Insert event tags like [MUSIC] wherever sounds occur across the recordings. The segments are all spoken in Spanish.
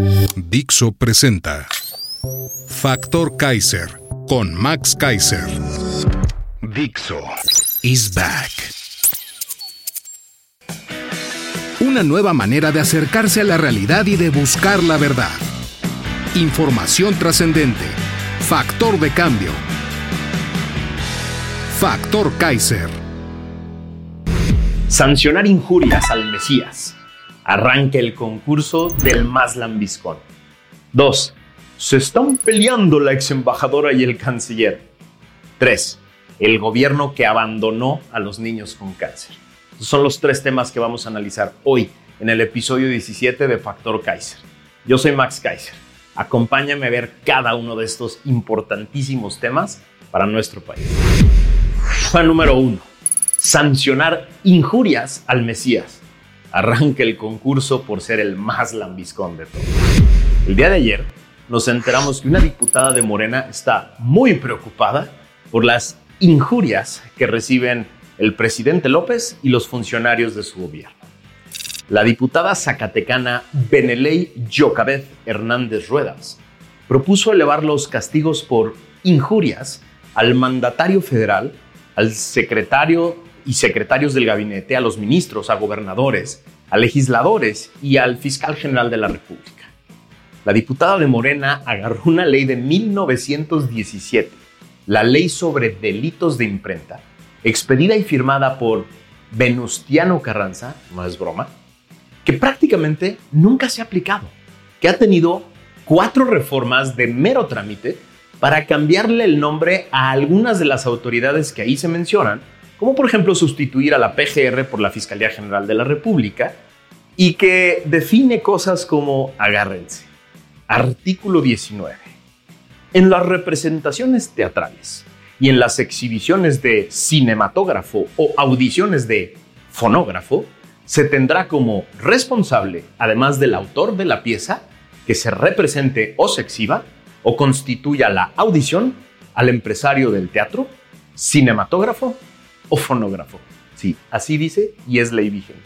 Dixo presenta Factor Kaiser con Max Kaiser. Dixo is back. Una nueva manera de acercarse a la realidad y de buscar la verdad. Información trascendente. Factor de cambio. Factor Kaiser. Sancionar injurias al Mesías. Arranque el concurso del más lambiscón. 2. Se están peleando la ex embajadora y el canciller. 3. El gobierno que abandonó a los niños con cáncer. Son los tres temas que vamos a analizar hoy en el episodio 17 de Factor Kaiser. Yo soy Max Kaiser. Acompáñame a ver cada uno de estos importantísimos temas para nuestro país. Número 1. Sancionar injurias al Mesías. Arranque el concurso por ser el más lambiscón de todos. El día de ayer nos enteramos que una diputada de Morena está muy preocupada por las injurias que reciben el presidente López y los funcionarios de su gobierno. La diputada zacatecana Beneley Yocabez Hernández Ruedas propuso elevar los castigos por injurias al mandatario federal, al secretario y secretarios del gabinete, a los ministros, a gobernadores, a legisladores y al fiscal general de la República. La diputada de Morena agarró una ley de 1917, la ley sobre delitos de imprenta, expedida y firmada por Venustiano Carranza, no es broma, que prácticamente nunca se ha aplicado, que ha tenido cuatro reformas de mero trámite para cambiarle el nombre a algunas de las autoridades que ahí se mencionan, como por ejemplo sustituir a la PGR por la Fiscalía General de la República, y que define cosas como, agárrense, artículo 19. En las representaciones teatrales y en las exhibiciones de cinematógrafo o audiciones de fonógrafo, se tendrá como responsable, además del autor de la pieza, que se represente o se exhiba o constituya la audición al empresario del teatro, cinematógrafo o fonógrafo. Sí, así dice y es ley vigente.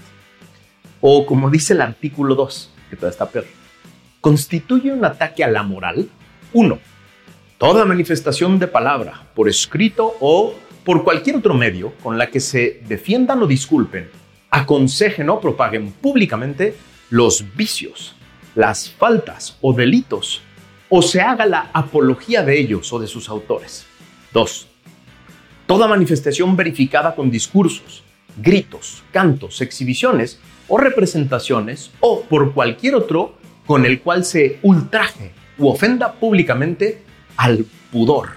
O como dice el artículo 2, que todavía está peor, constituye un ataque a la moral. 1. Toda manifestación de palabra, por escrito o por cualquier otro medio con la que se defiendan o disculpen, aconsejen o propaguen públicamente los vicios, las faltas o delitos, o se haga la apología de ellos o de sus autores. 2. Toda manifestación verificada con discursos, gritos, cantos, exhibiciones o representaciones o por cualquier otro con el cual se ultraje u ofenda públicamente al pudor,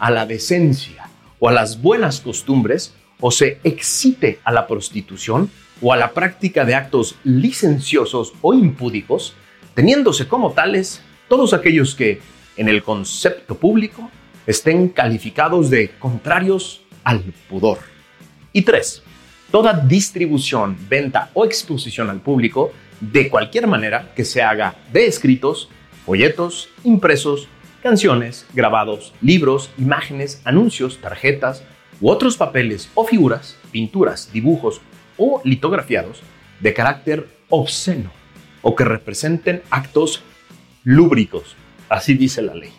a la decencia o a las buenas costumbres o se excite a la prostitución o a la práctica de actos licenciosos o impúdicos, teniéndose como tales todos aquellos que, en el concepto público, estén calificados de contrarios al pudor. Y tres, toda distribución, venta o exposición al público de cualquier manera que se haga de escritos, folletos, impresos, canciones, grabados, libros, imágenes, anuncios, tarjetas u otros papeles o figuras, pinturas, dibujos o litografiados de carácter obsceno o que representen actos lúbricos. Así dice la ley.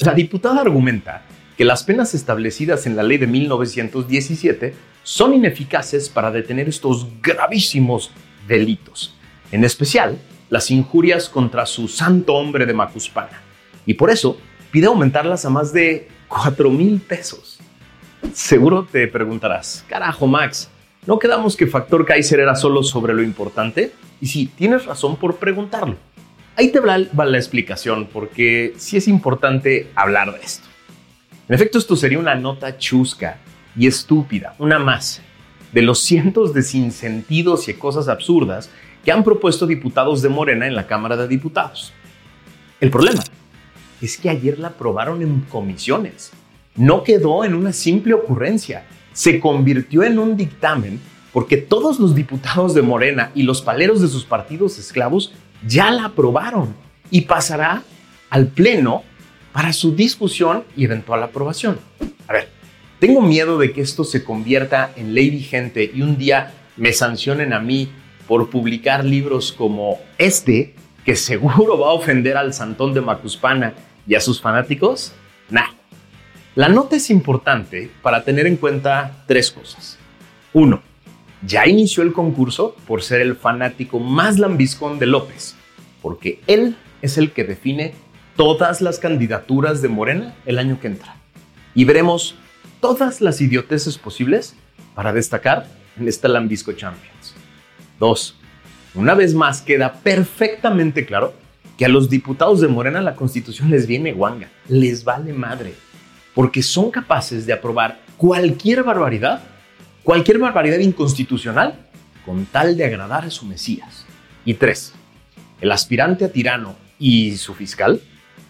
La diputada argumenta que las penas establecidas en la ley de 1917 son ineficaces para detener estos gravísimos delitos, en especial las injurias contra su santo hombre de Macuspana, y por eso pide aumentarlas a más de 4 mil pesos. Seguro te preguntarás, carajo Max, ¿no quedamos que Factor Kaiser era solo sobre lo importante? Y sí, tienes razón por preguntarlo. Ahí te va la explicación, porque sí es importante hablar de esto. En efecto, esto sería una nota chusca y estúpida, una más, de los cientos de sinsentidos y cosas absurdas que han propuesto diputados de Morena en la Cámara de Diputados. El problema es que ayer la aprobaron en comisiones. No quedó en una simple ocurrencia, se convirtió en un dictamen porque todos los diputados de Morena y los paleros de sus partidos esclavos ya la aprobaron y pasará al Pleno para su discusión y eventual aprobación. A ver, tengo miedo de que esto se convierta en ley vigente y un día me sancionen a mí por publicar libros como este, que seguro va a ofender al Santón de Macuspana y a sus fanáticos. Nah. La nota es importante para tener en cuenta tres cosas. Uno, ya inició el concurso por ser el fanático más lambiscón de López, porque él es el que define todas las candidaturas de Morena el año que entra. Y veremos todas las idioteces posibles para destacar en esta Lambisco Champions. Dos, una vez más queda perfectamente claro que a los diputados de Morena la constitución les viene guanga, les vale madre, porque son capaces de aprobar cualquier barbaridad, cualquier barbaridad inconstitucional, con tal de agradar a su Mesías. Y tres, el aspirante a tirano y su fiscal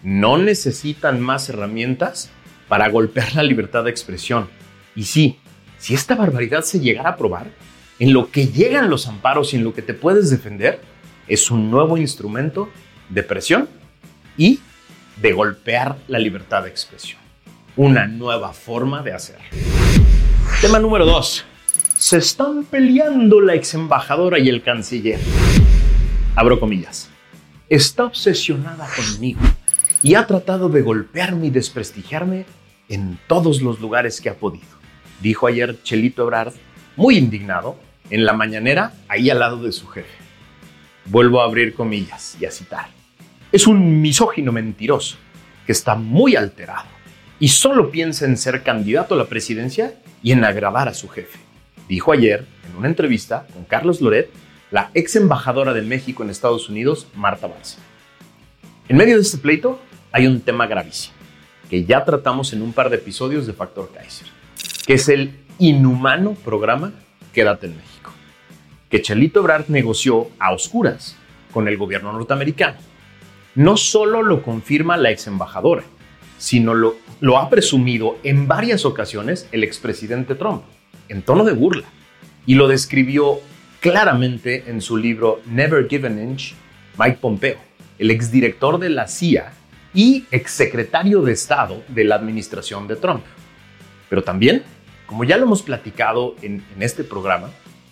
no necesitan más herramientas para golpear la libertad de expresión. Y sí, si esta barbaridad se llegara a aprobar, en lo que llegan los amparos y en lo que te puedes defender, es un nuevo instrumento de presión y de golpear la libertad de expresión. Una nueva forma de hacer. Tema número 2. Se están peleando la ex embajadora y el canciller. Abro comillas. Está obsesionada conmigo y ha tratado de golpearme y desprestigiarme en todos los lugares que ha podido. Dijo ayer Chelito Ebrard, muy indignado, en la mañanera, ahí al lado de su jefe. Vuelvo a abrir comillas y a citar. Es un misógino mentiroso que está muy alterado y solo piensa en ser candidato a la presidencia y en agradar a su jefe. Dijo ayer, en una entrevista con Carlos Loret, la ex embajadora de México en Estados Unidos, Marta Barça. En medio de este pleito, hay un tema gravísimo que ya tratamos en un par de episodios de Factor Kaiser, que es el inhumano programa Quédate en México, que Chelito Ebrard negoció a oscuras con el gobierno norteamericano. No solo lo confirma la ex embajadora, sino lo, lo ha presumido en varias ocasiones el expresidente Trump, en tono de burla, y lo describió claramente en su libro Never Give an Inch, Mike Pompeo, el exdirector de la CIA y exsecretario de Estado de la administración de Trump. Pero también, como ya lo hemos platicado en, este programa,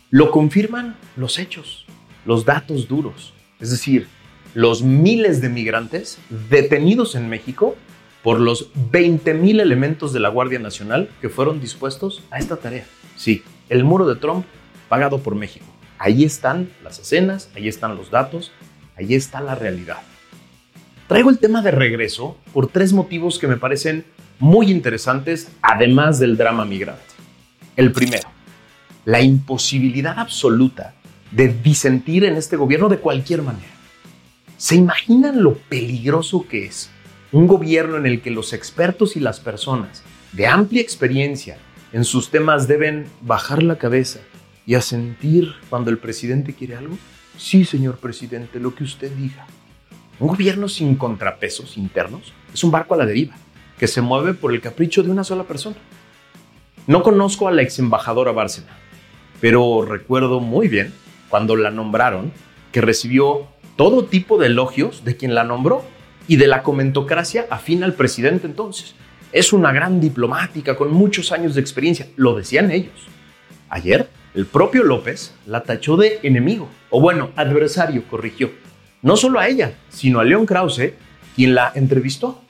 lo confirman los hechos, los datos duros, es decir, los miles de migrantes detenidos en México por los 20.000 elementos de la Guardia Nacional que fueron dispuestos a esta tarea. Sí, el muro de Trump pagado por México. Ahí están las escenas, ahí están los datos, ahí está la realidad. Traigo el tema de regreso por tres motivos que me parecen muy interesantes, además del drama migrante. El primero, la imposibilidad absoluta de disentir en este gobierno de cualquier manera. ¿Se imaginan lo peligroso que es un gobierno en el que los expertos y las personas de amplia experiencia en sus temas deben bajar la cabeza y asentir cuando el presidente quiere algo? Sí, señor presidente, lo que usted diga. Un gobierno sin contrapesos internos es un barco a la deriva, que se mueve por el capricho de una sola persona. No conozco a la ex embajadora Bárcena, pero recuerdo muy bien cuando la nombraron que recibió todo tipo de elogios de quien la nombró y de la comentocracia afín al presidente entonces. Es una gran diplomática con muchos años de experiencia, lo decían ellos. Ayer, el propio López la tachó de enemigo, o bueno, adversario, corrigió no solo a ella, sino a León Krause, quien la entrevistó.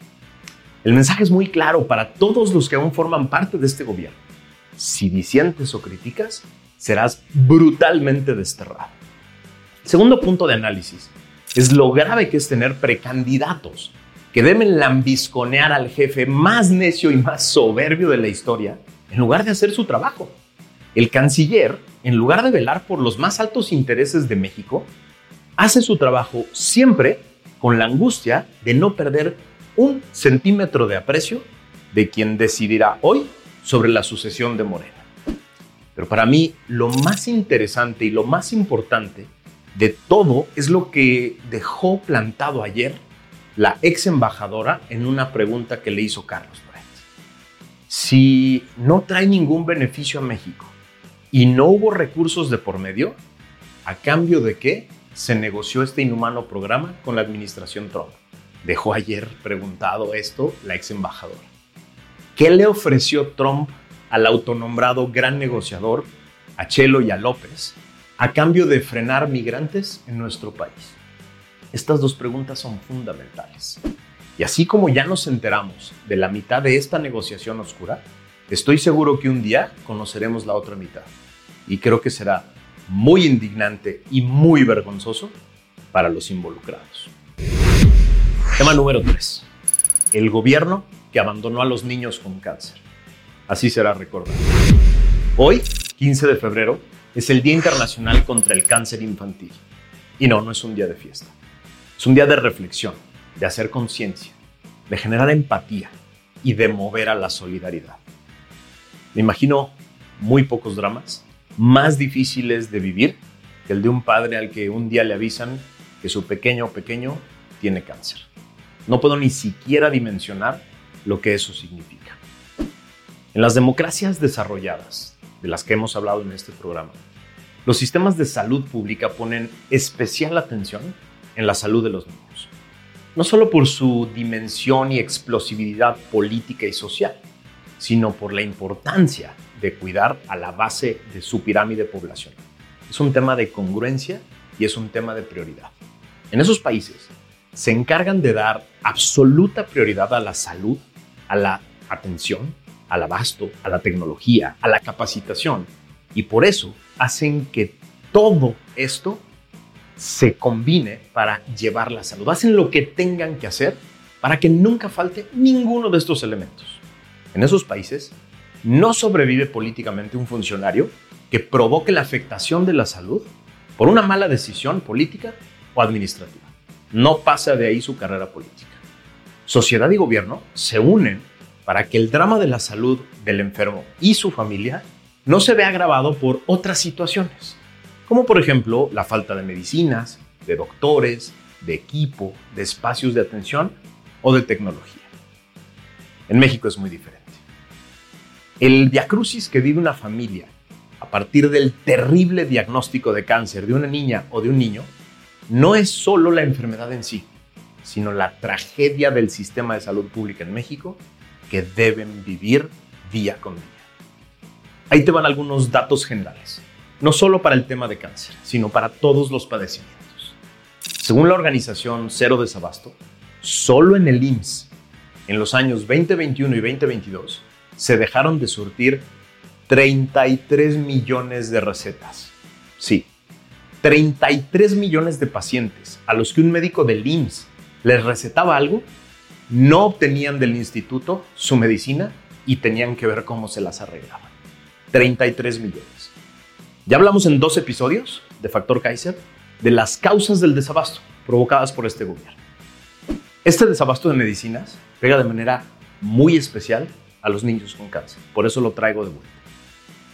El mensaje es muy claro para todos los que aún forman parte de este gobierno. Si disientes o criticas, serás brutalmente desterrado. Segundo punto de análisis es lo grave que es tener precandidatos que deben lambisconear al jefe más necio y más soberbio de la historia en lugar de hacer su trabajo. El canciller, en lugar de velar por los más altos intereses de México, hace su trabajo siempre con la angustia de no perder un centímetro de aprecio de quien decidirá hoy sobre la sucesión de Morena. Pero para mí lo más interesante y lo más importante de todo es lo que dejó plantado ayer la ex embajadora en una pregunta que le hizo Carlos Loret. Si no trae ningún beneficio a México y no hubo recursos de por medio, ¿a cambio de qué se negoció este inhumano programa con la administración Trump? Dejó ayer preguntado esto la ex embajadora. ¿Qué le ofreció Trump al autonombrado gran negociador, a Chelo y a López, a cambio de frenar migrantes en nuestro país? Estas dos preguntas son fundamentales. Y así como ya nos enteramos de la mitad de esta negociación oscura, estoy seguro que un día conoceremos la otra mitad. Y creo que será muy indignante y muy vergonzoso para los involucrados. Tema número 3. El gobierno que abandonó a los niños con cáncer. Así será recordado. Hoy, 15 de febrero, es el Día Internacional contra el Cáncer Infantil. Y no, no es un día de fiesta. Es un día de reflexión, de hacer conciencia, de generar empatía y de mover a la solidaridad. Me imagino muy pocos dramas más difíciles de vivir que el de un padre al que un día le avisan que su pequeño o pequeño tiene cáncer. No puedo ni siquiera dimensionar lo que eso significa. En las democracias desarrolladas, de las que hemos hablado en este programa, los sistemas de salud pública ponen especial atención en la salud de los niños, no solo por su dimensión y explosividad política y social, sino por la importancia de cuidar a la base de su pirámide poblacional. Es un tema de congruencia y es un tema de prioridad. En esos países se encargan de dar absoluta prioridad a la salud, a la atención, al abasto, a la tecnología, a la capacitación. Y por eso hacen que todo esto se combine para llevar la salud. Hacen lo que tengan que hacer para que nunca falte ninguno de estos elementos. En esos países no sobrevive políticamente un funcionario que provoque la afectación de la salud por una mala decisión política o administrativa. No pasa de ahí su carrera política. Sociedad y gobierno se unen para que el drama de la salud del enfermo y su familia no se vea agravado por otras situaciones, como por ejemplo la falta de medicinas, de doctores, de equipo, de espacios de atención o de tecnología. En México es muy diferente. El diacrucis que vive una familia a partir del terrible diagnóstico de cáncer de una niña o de un niño no es solo la enfermedad en sí, sino la tragedia del sistema de salud pública en México que deben vivir día con día. Ahí te van algunos datos generales, no solo para el tema de cáncer, sino para todos los padecimientos. Según la organización Cero Desabasto, solo en el IMSS, en los años 2021 y 2022, se dejaron de surtir 33 millones de recetas. Sí, 33 millones de pacientes a los que un médico del IMSS les recetaba algo no obtenían del instituto su medicina y tenían que ver cómo se las arreglaban. 33 millones. Ya hablamos en dos episodios de Factor Kaiser de las causas del desabasto provocadas por este gobierno. Este desabasto de medicinas pega de manera muy especial a los niños con cáncer. Por eso lo traigo de vuelta.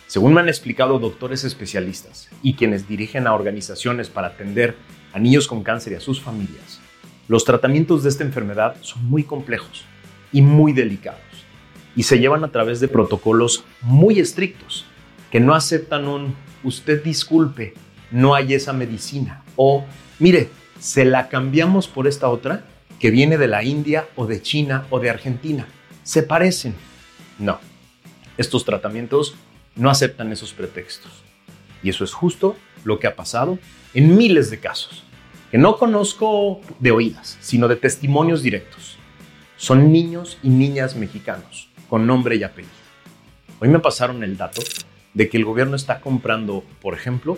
Según me han explicado doctores especialistas y quienes dirigen a organizaciones para atender a niños con cáncer y a sus familias, los tratamientos de esta enfermedad son muy complejos y muy delicados y se llevan a través de protocolos muy estrictos que no aceptan un usted disculpe, no hay esa medicina o mire, se la cambiamos por esta otra que viene de la India o de China o de Argentina. Se parecen. No, estos tratamientos no aceptan esos pretextos. Y eso es justo lo que ha pasado en miles de casos que no conozco de oídas, sino de testimonios directos. Son niños y niñas mexicanos, con nombre y apellido. Hoy me pasaron el dato de que el gobierno está comprando, por ejemplo,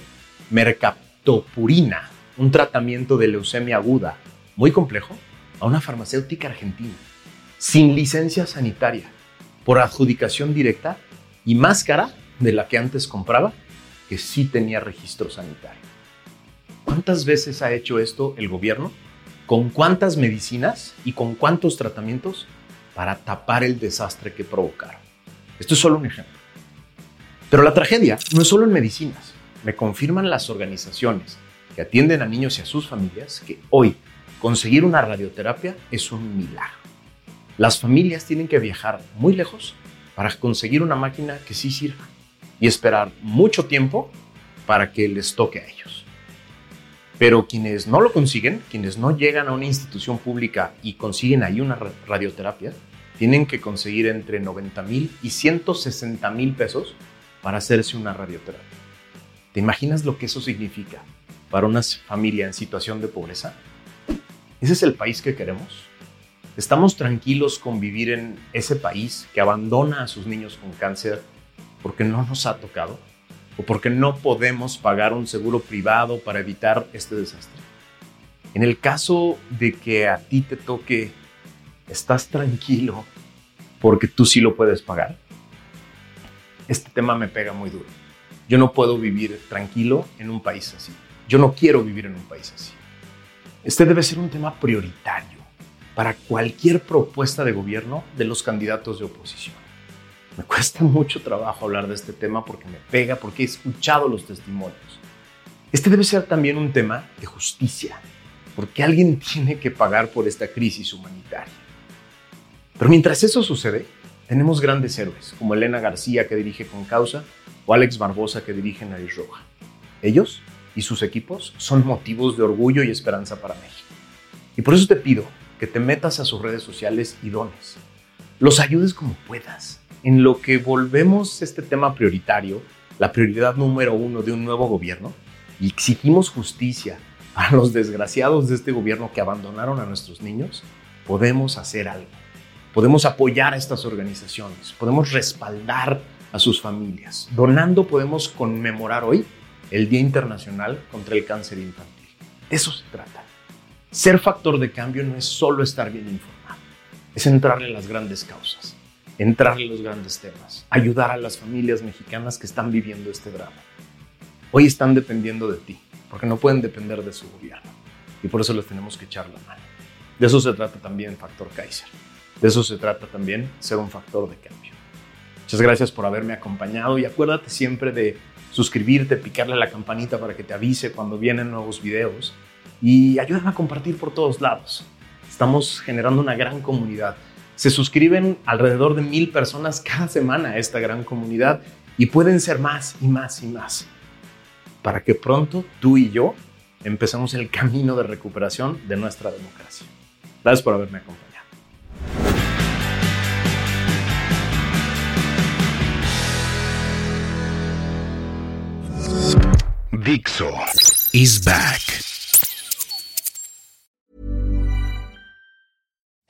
mercaptopurina, un tratamiento de leucemia aguda muy complejo, a una farmacéutica argentina, sin licencia sanitaria, por adjudicación directa y más cara de la que antes compraba, que sí tenía registro sanitario. ¿Cuántas veces ha hecho esto el gobierno? ¿Con cuántas medicinas y con cuántos tratamientos para tapar el desastre que provocaron? Esto es solo un ejemplo. Pero la tragedia no es solo en medicinas. Me confirman las organizaciones que atienden a niños y a sus familias que hoy conseguir una radioterapia es un milagro. Las familias tienen que viajar muy lejos para conseguir una máquina que sí sirva y esperar mucho tiempo para que les toque a ellos. Pero quienes no lo consiguen, quienes no llegan a una institución pública y consiguen ahí una radioterapia, tienen que conseguir entre 90 mil y 160 mil pesos para hacerse una radioterapia. ¿Te imaginas lo que eso significa para una familia en situación de pobreza? ¿Ese es el país que queremos? ¿Estamos tranquilos con vivir en ese país que abandona a sus niños con cáncer porque no nos ha tocado? ¿O porque no podemos pagar un seguro privado para evitar este desastre? En el caso de que a ti te toque, ¿estás tranquilo porque tú sí lo puedes pagar? Este tema me pega muy duro. Yo no puedo vivir tranquilo en un país así. Yo no quiero vivir en un país así. Este debe ser un tema prioritario para cualquier propuesta de gobierno de los candidatos de oposición. Me cuesta mucho trabajo hablar de este tema porque me pega, porque he escuchado los testimonios. Este debe ser también un tema de justicia, porque alguien [LAUGHS] tiene que pagar por esta crisis humanitaria. Pero mientras eso sucede, tenemos grandes héroes, como Elena García que dirige Con Causa o Alex Barbosa que dirige Nariz Roja. Ellos y sus equipos son motivos de orgullo y esperanza para México. Y por eso te pido que te metas a sus redes sociales y dones. Los ayudes como puedas. En lo que volvemos este tema prioritario, la prioridad número uno de un nuevo gobierno, y exigimos justicia para los desgraciados de este gobierno que abandonaron a nuestros niños, podemos hacer algo. Podemos apoyar a estas organizaciones, podemos respaldar a sus familias. Donando podemos conmemorar hoy el Día Internacional contra el Cáncer Infantil. De eso se trata. Ser factor de cambio no es solo estar bien informado, es entrarle a las grandes causas, entrarle a los grandes temas, ayudar a las familias mexicanas que están viviendo este drama. Hoy están dependiendo de ti, porque no pueden depender de su gobierno, y por eso les tenemos que echar la mano. De eso se trata también Factor Kaiser. De eso se trata también ser un factor de cambio. Muchas gracias por haberme acompañado y acuérdate siempre de suscribirte, picarle la campanita para que te avise cuando vienen nuevos videos y ayúdame a compartir por todos lados. Estamos generando una gran comunidad. Se suscriben alrededor de mil personas cada semana a esta gran comunidad y pueden ser más y más y más. Para que pronto tú y yo empecemos el camino de recuperación de nuestra democracia. Gracias por haberme acompañado. Dixo is back.